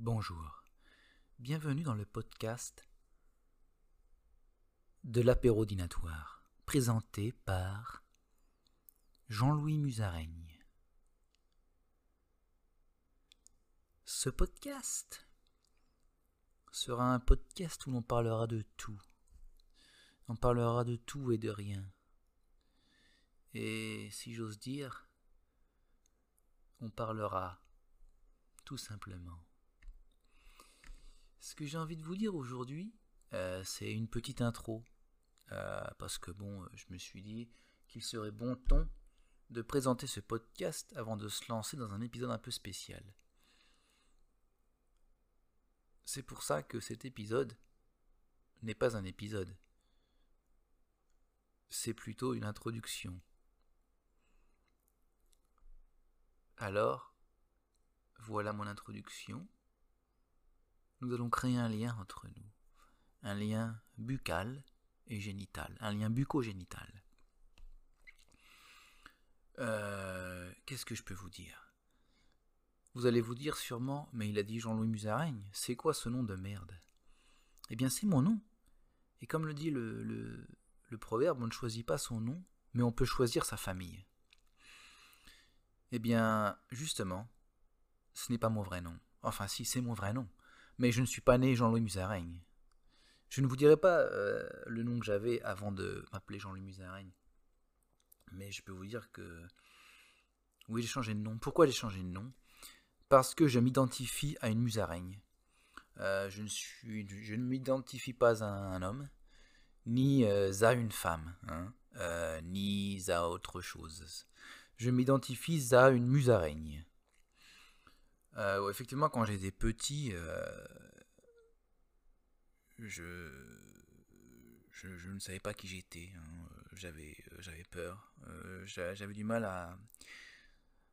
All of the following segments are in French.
Bonjour, bienvenue dans le podcast de l'apéro dînatoire, présenté par Jean-Louis Musaraigne. Ce podcast sera un podcast où l'on parlera de tout. On parlera de tout et de rien. Et si j'ose dire, on parlera tout simplement. Ce que j'ai envie de vous dire aujourd'hui, euh, c'est une petite intro. Euh, parce que bon, je me suis dit qu'il serait bon ton de présenter ce podcast avant de se lancer dans un épisode un peu spécial. C'est pour ça que cet épisode n'est pas un épisode. C'est plutôt une introduction. Alors, voilà mon introduction. Nous allons créer un lien entre nous. Un lien buccal et génital. Un lien bucogénital. Euh, Qu'est-ce que je peux vous dire? Vous allez vous dire sûrement, mais il a dit Jean-Louis Musaraigne, c'est quoi ce nom de merde? Eh bien, c'est mon nom. Et comme le dit le, le proverbe, on ne choisit pas son nom, mais on peut choisir sa famille. Eh bien, justement, ce n'est pas mon vrai nom. Enfin, si, c'est mon vrai nom. Mais je ne suis pas né Jean-Louis Musaraigne. Je ne vous dirai pas euh, le nom que j'avais avant de m'appeler Jean-Louis Musaraigne. Mais je peux vous dire que... Oui, j'ai changé de nom. Pourquoi j'ai changé de nom? Parce que je m'identifie à une musaraigne. Euh, je ne, suis, je ne m'identifie pas à un homme, ni euh, à une femme, hein, ni à autre chose. Je m'identifie à une musaraigne. Euh, effectivement, quand j'étais petit, euh, je, je, je, ne savais pas qui j'étais. Hein. J'avais, j'avais peur. Euh, j'avais du mal à,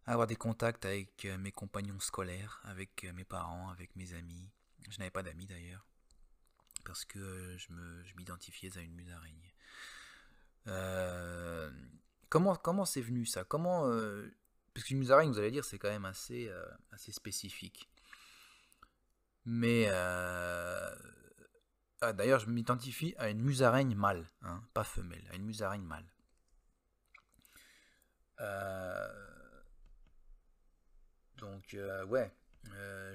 avoir des contacts avec mes compagnons scolaires, avec mes parents, avec mes amis. Je n'avais pas d'amis d'ailleurs, parce que je, me, je m'identifiais à une musaraigne. Euh, comment, comment c'est venu ça? Comment euh, parce qu'une musaraigne, vous allez dire, c'est quand même assez, euh, assez spécifique. Mais euh... ah, d'ailleurs, je m'identifie à une musaraigne mâle, hein, pas femelle, à une musaraigne mâle. Euh... Donc ouais,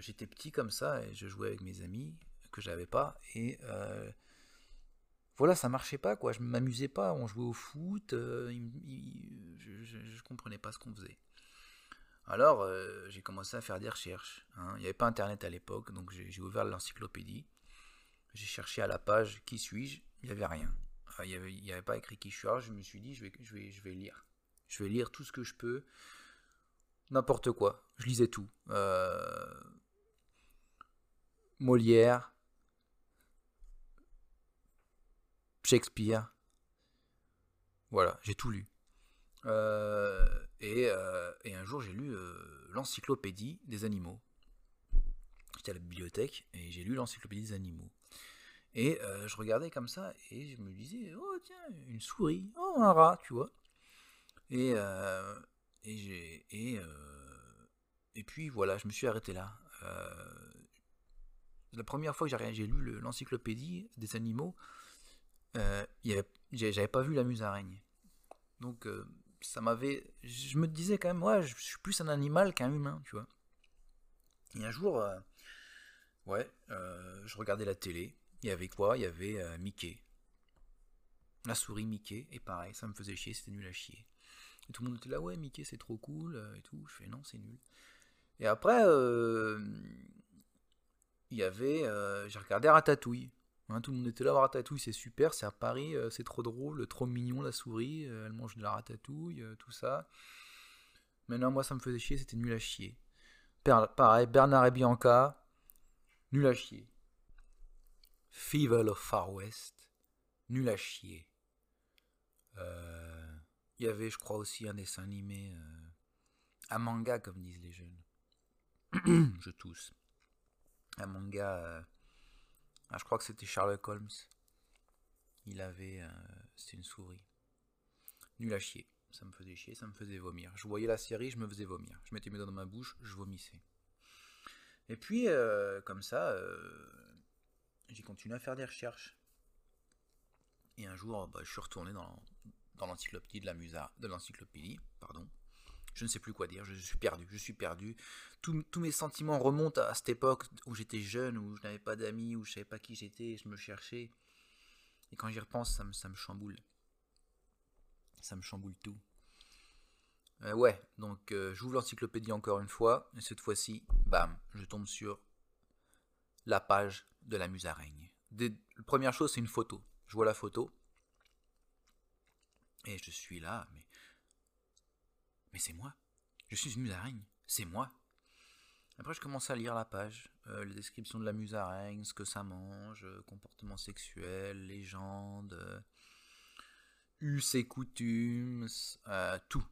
j'étais petit comme ça et je jouais avec mes amis que j'avais pas et voilà, ça marchait pas quoi. Je m'amusais pas. On jouait au foot, je, je, je comprenais pas ce qu'on faisait. Alors, euh, j'ai commencé à faire des recherches. Hein. Il n'y avait pas Internet à l'époque, donc j'ai ouvert l'encyclopédie. J'ai cherché à la page qui suis-je? Il n'y avait rien. Enfin, il n'y avait, pas écrit qui je suis. Alors, je me suis dit, je vais, lire. Je vais lire tout ce que je peux. N'importe quoi. Je lisais tout. Euh... Molière. Shakespeare. Voilà, j'ai tout lu. Euh, et, euh, et, un jour, j'ai lu euh, l'encyclopédie des animaux. J'étais à la bibliothèque et j'ai lu l'encyclopédie des animaux. Et euh, je regardais comme ça et je me disais, oh tiens, une souris, oh un rat, tu vois. Et, euh, et, j'ai, et, puis voilà, je me suis arrêté là. la première fois que j'ai lu l'encyclopédie des animaux, j'avais pas vu la musaraigne. Donc ça m'avait. Je me disais quand même, je suis plus un animal qu'un humain, tu vois. Et un jour, euh, ouais, euh, je regardais la télé. Il y avait quoi? Il y avait euh, Mickey. La souris Mickey. Et pareil, ça me faisait chier, c'était nul à chier. Et tout le monde était là, ouais, Mickey, c'est trop cool, et tout. Je fais, non, c'est nul. Et après, il y avait. j'ai regardé Ratatouille. Hein, tout le monde était là, ratatouille, c'est super, c'est à Paris, euh, c'est trop drôle, trop mignon la souris, euh, elle mange de la ratatouille, euh, tout ça. Mais non, moi ça me faisait chier, c'était nul à chier. Pareil, Bernard et Bianca, nul à chier. Fever of Far West, nul à chier. Il y avait, je crois, aussi un dessin animé, un manga, comme disent les jeunes. je tousse. Un manga ah, je crois que c'était Sherlock Holmes. Il avait. Euh, c'était une souris. Nul à chier. Ça me faisait chier, ça me faisait vomir. Je voyais la série, je me faisais vomir. Je mettais mes doigts dans ma bouche, je vomissais. Et puis, euh, comme ça, euh, j'ai continué à faire des recherches. Et un jour, bah, je suis retourné dans, l'encyclopédie de la Musa, de l'encyclopédie, pardon. Je ne sais plus quoi dire, je suis perdu, je suis perdu. Tous, mes sentiments remontent à cette époque où j'étais jeune, où je n'avais pas d'amis, où je savais pas qui j'étais, je me cherchais. Et quand j'y repense, ça me, chamboule. Ça me chamboule tout. Euh, ouais, donc euh, j'ouvre l'encyclopédie encore une fois, et cette fois-ci, bam, je tombe sur la page de la musaraigne. La première chose, c'est une photo. Je vois la photo, et je suis là, mais. Mais c'est moi. Je suis une musaraigne. C'est moi. Après, je commence à lire la page, euh, les descriptions de la musaraigne, ce que ça mange, euh, comportement sexuel, légendes, euh, us et coutumes, tout.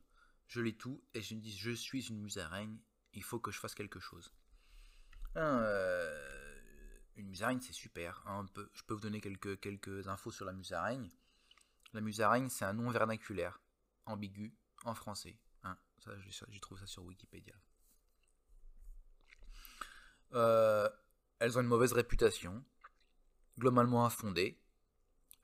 Je lis tout et je me dis, je suis une musaraigne, il faut que je fasse quelque chose. Hein, une musaraigne, c'est super. hein, je peux vous donner quelques, quelques infos sur la musaraigne. La musaraigne, c'est un nom vernaculaire, ambigu, en français. hein. Ça, j'ai trouvé ça sur Wikipédia. Euh, elles ont une mauvaise réputation, globalement infondée.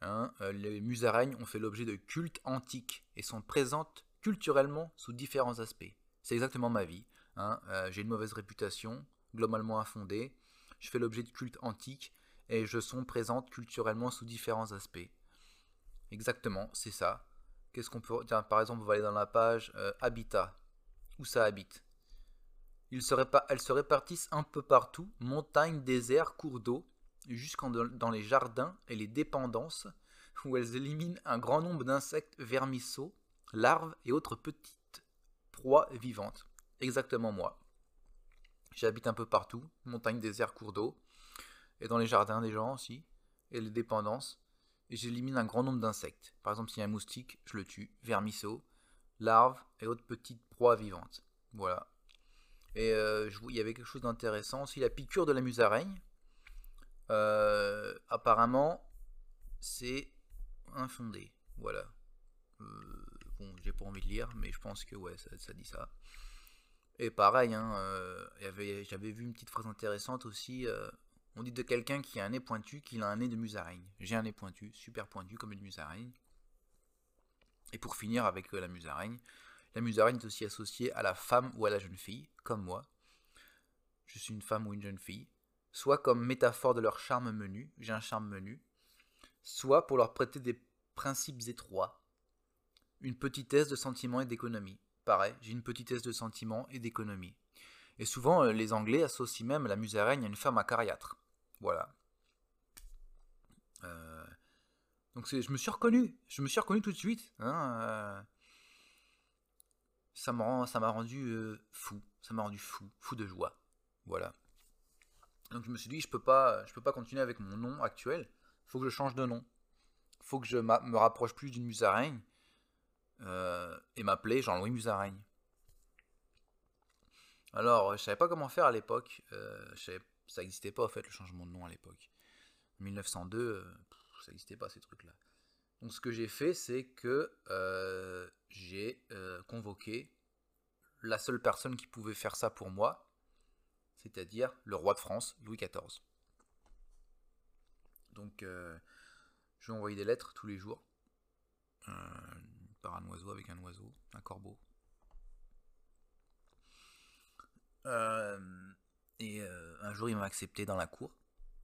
hein. Euh, les musaraignes ont fait l'objet de cultes antiques et sont présentes culturellement sous différents aspects. C'est exactement ma vie. hein. Euh, J'ai une mauvaise réputation, globalement infondée. Je fais l'objet de cultes antiques et je sont présentes culturellement sous différents aspects. Exactement, c'est ça. Qu'est-ce qu'on peut. Par exemple, on va aller dans la page Habitat. Où ça habite? Elles se répartissent un peu partout montagnes, déserts, cours d'eau, jusqu'en dans les jardins et les dépendances, où elles éliminent un grand nombre d'insectes vermisseaux, larves et autres petites proies vivantes. Exactement moi. J'habite un peu partout, montagnes, déserts, cours d'eau, et dans les jardins des gens aussi, et les dépendances et j'élimine un grand nombre d'insectes. Par exemple, s'il y a un moustique, je le tue, vermisseaux, larves et autres petites proies vivantes. Voilà. Et euh, il y avait quelque chose d'intéressant aussi, la piqûre de la musaraigne. Euh, apparemment, c'est infondé. Voilà. Euh, bon, j'ai pas envie de lire, mais je pense que ouais, ça, dit ça. Et pareil, hein, j'avais vu une petite phrase intéressante aussi. on dit de quelqu'un qui a un nez pointu qu'il a un nez de musaraigne. J'ai un nez pointu, super pointu comme une musaraigne. Et pour finir avec la musaraigne, la musaraigne est aussi associée à la femme ou à la jeune fille, comme moi. Je suis une femme ou une jeune fille. Soit comme métaphore de leur charme menu, j'ai un charme menu. Soit pour leur prêter des principes étroits. Une petitesse de sentiment et d'économie. Pareil, j'ai une petitesse de sentiment et d'économie. Et souvent, euh, les Anglais associent même la musaraigne à une femme acariâtre. Voilà. Euh, donc je me suis reconnu, je me suis reconnu tout de suite. hein, euh, ça m'a rendu euh, fou, ça m'a rendu fou, fou de joie. Voilà. Donc je me suis dit, je peux peux pas continuer avec mon nom actuel. Faut que je change de nom. Faut que je me rapproche plus d'une musaraigne euh, et m'appeler Jean-Louis Musaraigne. Alors, je savais pas comment faire à l'époque. Euh, ça n'existait pas en fait le changement de nom à l'époque. En 1902, euh, pff, ça n'existait pas ces trucs-là. Donc ce que j'ai fait, c'est que euh, j'ai euh, convoqué la seule personne qui pouvait faire ça pour moi, c'est-à-dire le roi de France, Louis XIV. Donc euh, je lui ai envoyé des lettres tous les jours, par un oiseau avec un oiseau, un corbeau. Et un jour, il m'a accepté dans la cour.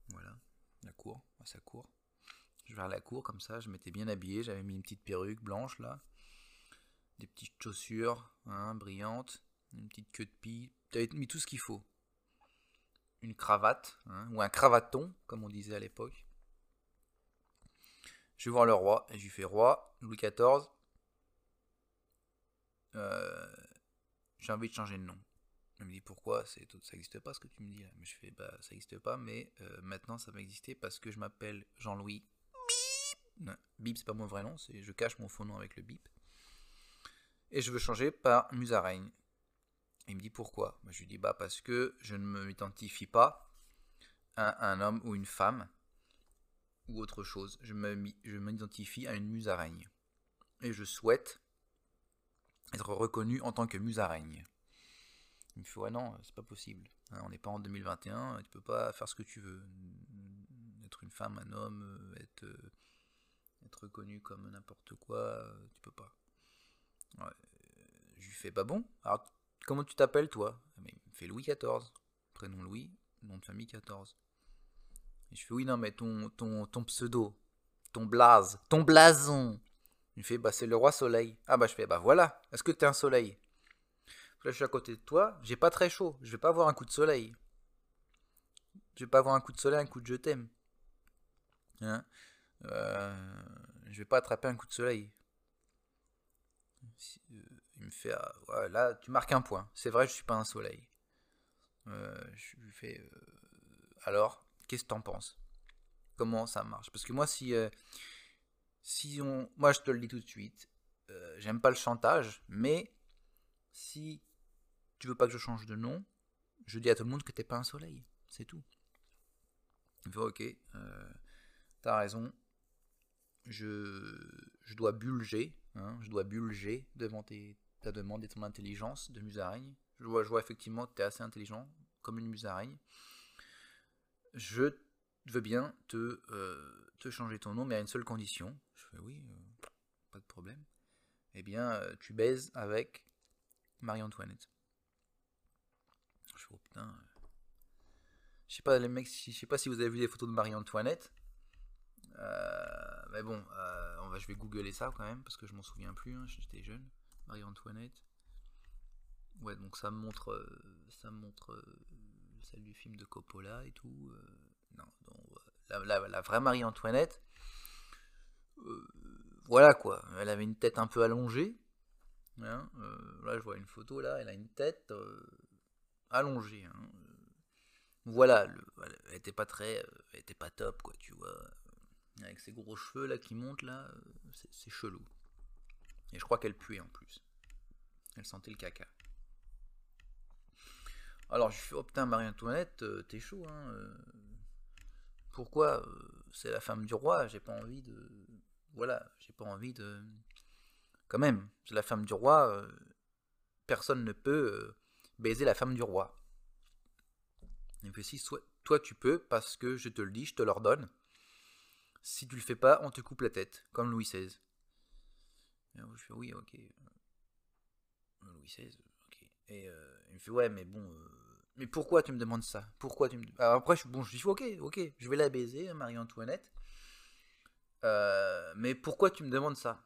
Voilà, la cour, sa cour. Je vais à la cour comme ça, je m'étais bien habillé, j'avais mis une petite perruque blanche là, des petites chaussures hein, brillantes, une petite queue de pie. J'avais mis tout ce qu'il faut. Une cravate, hein, ou un cravaton, comme on disait à l'époque. Je vais voir le roi, et je lui fais Roi, Louis XIV, euh, j'ai envie de changer de nom. Il me dit pourquoi? Ça n'existe pas ce que tu me dis là. Mais je fais bah ça n'existe pas, mais euh, maintenant ça va exister parce que je m'appelle Jean-Louis. Bip c'est pas mon vrai nom, c'est je cache mon faux nom avec le bip. Et je veux changer par Musaraigne. Il me dit pourquoi? Bah, Je lui dis bah parce que je ne m'identifie pas à un homme ou une femme ou autre chose. Je m'identifie à une musaraigne. Et je souhaite être reconnu en tant que musaraigne. Il me fait ouais non, c'est pas possible. Hein, on n'est pas en 2021, tu peux pas faire ce que tu veux. Être une femme, un homme, être, être reconnu comme n'importe quoi, tu peux pas. je lui fais pas bon. Alors comment tu t'appelles toi? Ah, Il me fait Louis XIV. Prénom Louis, nom de famille 14. Et je fais oui non mais ton, ton, ton pseudo, ton blaze, ton blason. Il me fait bah c'est le roi soleil. Ah bah je fais bah voilà, est-ce que t'es un soleil? Là je suis à côté de toi, j'ai pas très chaud, je vais pas avoir un coup de soleil. Je vais pas avoir un coup de soleil, un coup de je t'aime. Hein? Euh, je vais pas attraper un coup de soleil. Euh, il me fait ah, là tu marques un point. C'est vrai je suis pas un soleil. Euh, je lui fais alors qu'est-ce que t'en penses? Comment ça marche? Parce que moi, si, si on. Moi, je te le dis tout de suite, j'aime pas le chantage, mais si tu veux pas que je change de nom, je dis à tout le monde que t'es pas un soleil. C'est tout. Il fait ok, t'as raison. Je, je dois bulger, hein, je dois bulger devant ta demande et ton intelligence de musaraigne. Je vois, je vois effectivement que tu es assez intelligent, comme une musaraigne je veux bien te, euh, te changer ton nom, mais à une seule condition. Je fais oui, euh, pas de problème. Eh bien, euh, tu baises avec Marie-Antoinette. Je fais oh putain. Je sais pas, les mecs, je sais pas si vous avez vu les photos de Marie-Antoinette. Mais bon, on va, je vais googler ça quand même, parce que je m'en souviens plus, hein, j'étais jeune. Marie-Antoinette. Ouais, donc ça me montre, ça me montre celle du film de Coppola et tout. Euh, non, la, vraie Marie-Antoinette, euh, voilà quoi, elle avait une tête un peu allongée. Hein, euh, là, je vois une photo, là, elle a une tête allongée. Hein. Voilà, elle était pas très, elle était pas top, quoi, tu vois. Avec ses gros cheveux là qui montent là, c'est chelou. Et je crois qu'elle puait en plus. Elle sentait le caca. Alors je fais, oh putain, Marie-Antoinette, euh, t'es chaud, hein. Euh. pourquoi euh, C'est la femme du roi, j'ai pas envie de. Voilà, j'ai pas envie de. Quand même, c'est la femme du roi, personne ne peut baiser la femme du roi. Me fait si, toi tu peux, parce que je te le dis, je te l'ordonne. Si tu le fais pas, on te coupe la tête, comme Louis XVI. je fais oui, ok. Louis XVI, ok. Et il me fait ouais, mais bon, mais pourquoi tu me demandes ça? Pourquoi tu me après je, bon je dis ok ok je vais la baiser Marie-Antoinette. Euh, mais pourquoi tu me demandes ça?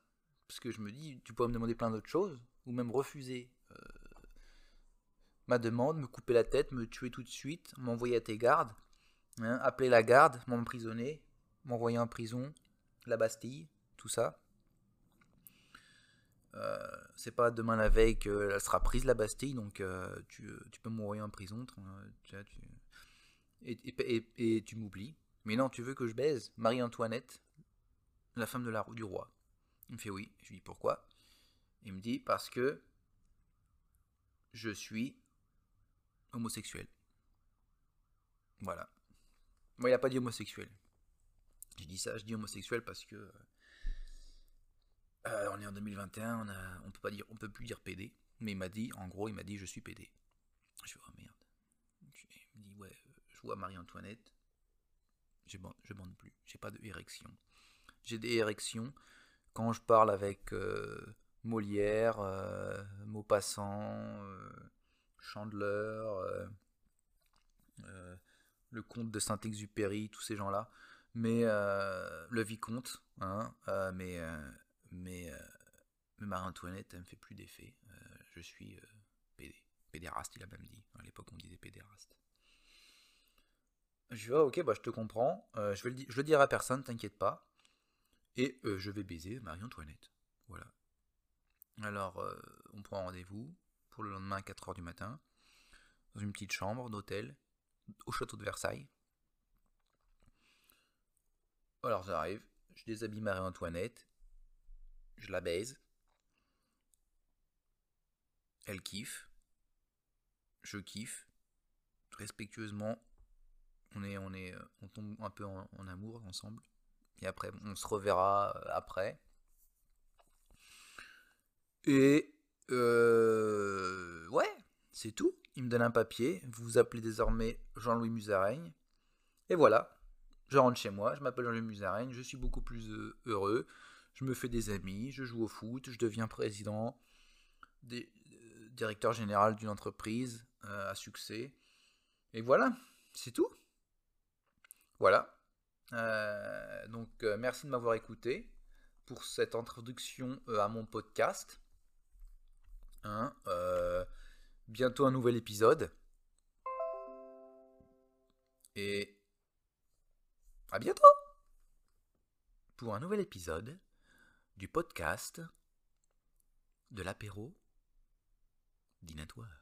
Parce que je me dis tu pourrais me demander plein d'autres choses ou même refuser euh, ma demande, me couper la tête, me tuer tout de suite, m'envoyer à tes gardes, hein, appeler la garde, m'emprisonner, m'envoyer en prison, la Bastille, tout ça. Euh, c'est pas demain la veille qu'elle sera prise la Bastille, donc euh, tu, peux m'envoyer en prison, et, tu m'oublies. Mais non, tu veux que je baise Marie-Antoinette, la femme de la, du roi. Il me fait oui. Je lui dis pourquoi. Il me dit parce que je suis homosexuel. Voilà. Moi, il n'y a pas dit homosexuel. Je dis ça, je dis homosexuel parce que euh, euh, on est en 2021, on, a, on peut pas dire, on peut plus dire PD, mais il m'a dit, en gros, il m'a dit je suis PD. Je dis oh merde. Il me dit ouais, je vois Marie-Antoinette, je bande, je bande plus, j'ai pas de érection. J'ai des érections quand je parle avec euh, Molière, Maupassant, Chandeleur, le comte de Saint-Exupéry, tous ces gens-là. Mais le vicomte, hein, mais mais, euh, Marie-Antoinette, elle me fait plus d'effet. Euh, je suis euh, pédé. Pédéraste, il a même dit. À l'époque, on disait pédéraste. Je dis, ah, ok, bah, je te comprends. je, vais le, je le dirai à personne, t'inquiète pas. Et je vais baiser Marie-Antoinette. Voilà. Alors, on prend rendez-vous pour le lendemain à 4h du matin, dans une petite chambre d'hôtel, au château de Versailles. Alors, j'arrive, je déshabille Marie-Antoinette, je la baise. Elle kiffe. Je kiffe. Respectueusement, on est, on est, on tombe un peu en, amour ensemble. Et après, on se reverra euh, après. Et euh, ouais, c'est tout. il me donne un papier, vous vous appelez désormais Jean-Louis Musaraigne. Et voilà, je rentre chez moi, je m'appelle Jean-Louis Musaraigne, je suis beaucoup plus euh, heureux, je me fais des amis, je joue au foot, je deviens président, euh, directeur général d'une entreprise à succès. Et voilà, c'est tout. Voilà. donc merci de m'avoir écouté pour cette introduction à mon podcast. Hein, euh, bientôt un nouvel épisode. Et à bientôt pour un nouvel épisode du podcast de l'apéro dînatoire.